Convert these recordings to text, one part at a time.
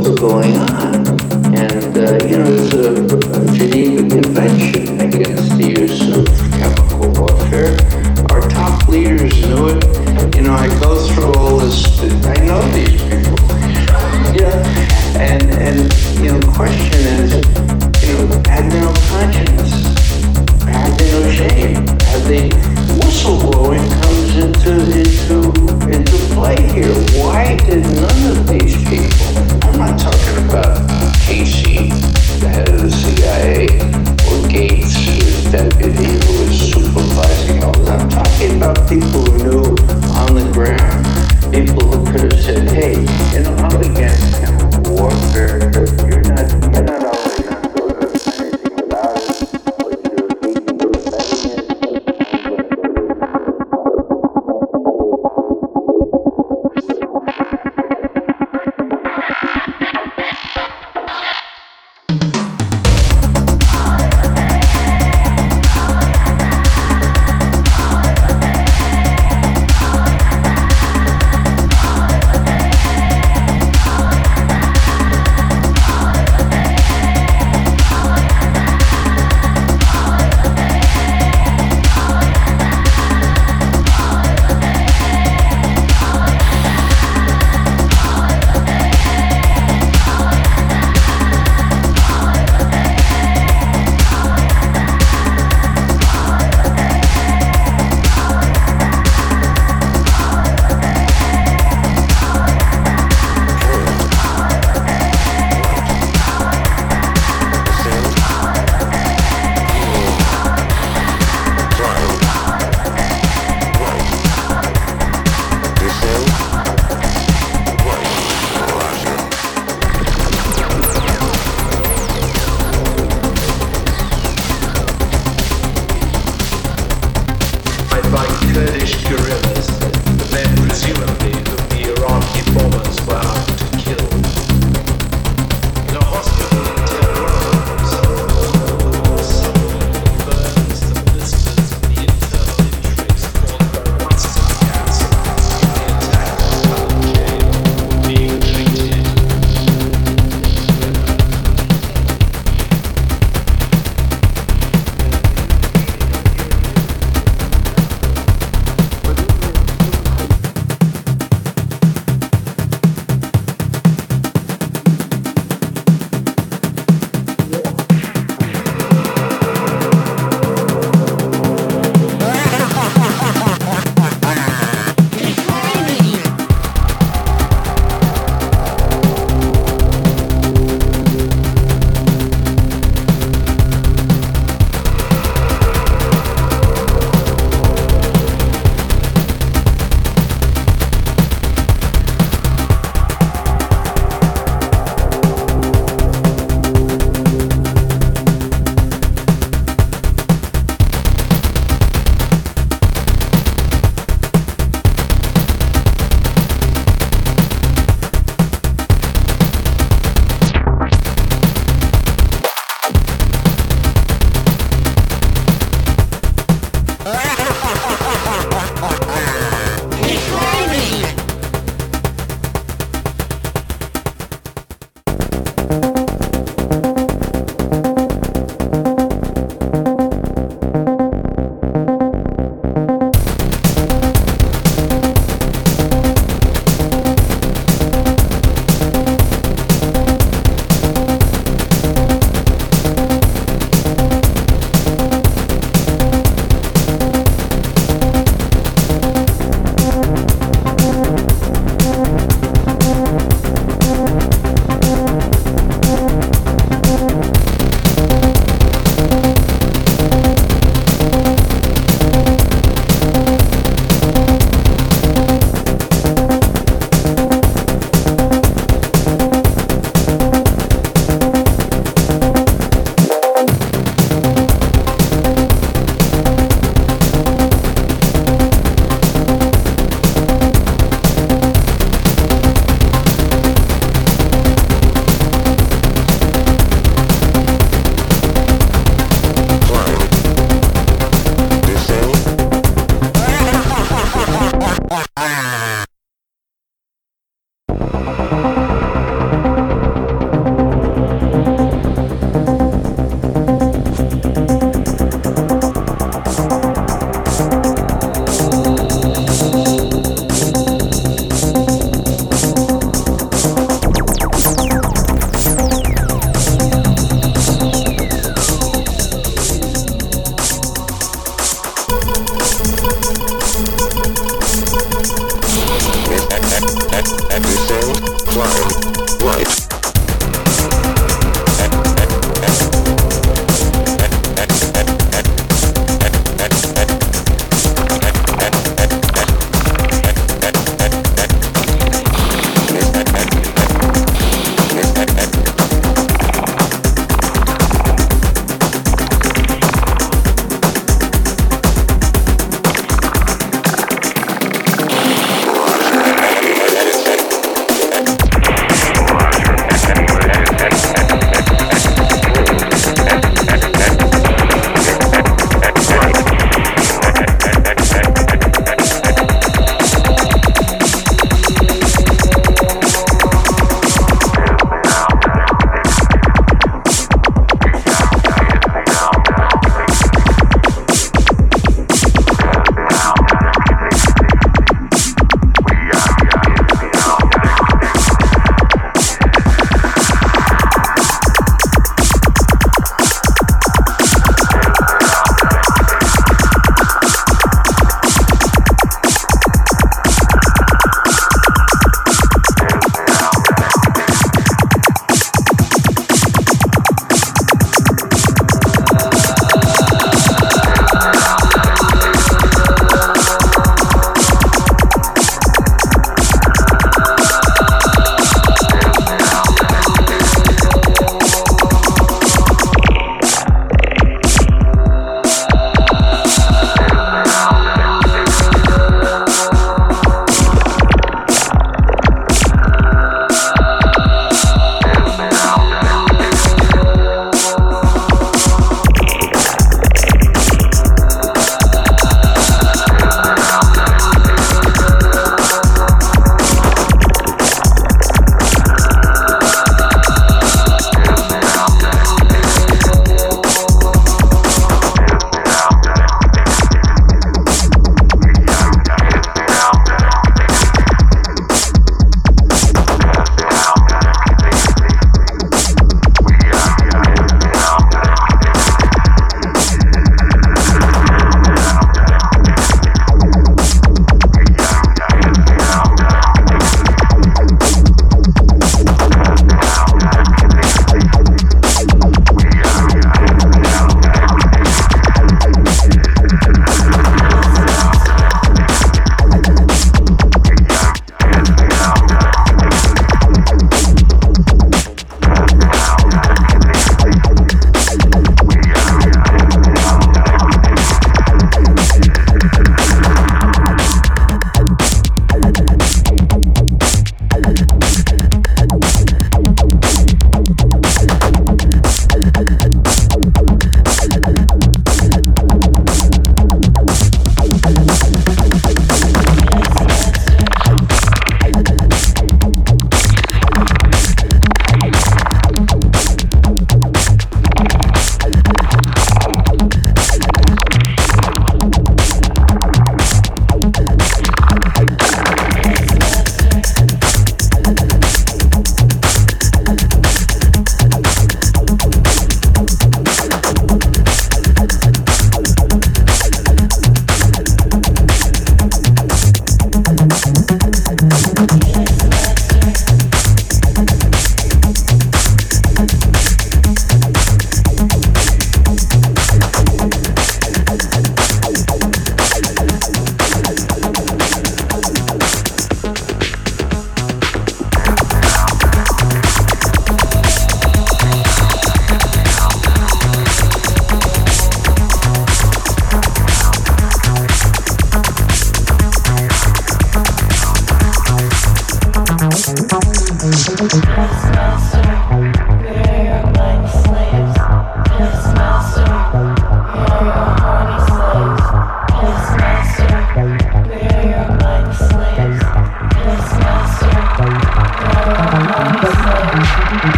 What's going on. And, uh, you know, it's a, a Geneva Convention against the use of chemical warfare. Our top leaders knew it. You know, I go through all this, I know these people. Yeah. and, and, you know, the question is, you know, had they no conscience? Had they no shame? Had they, whistleblowing comes into, into, into play here. Why did none of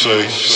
say.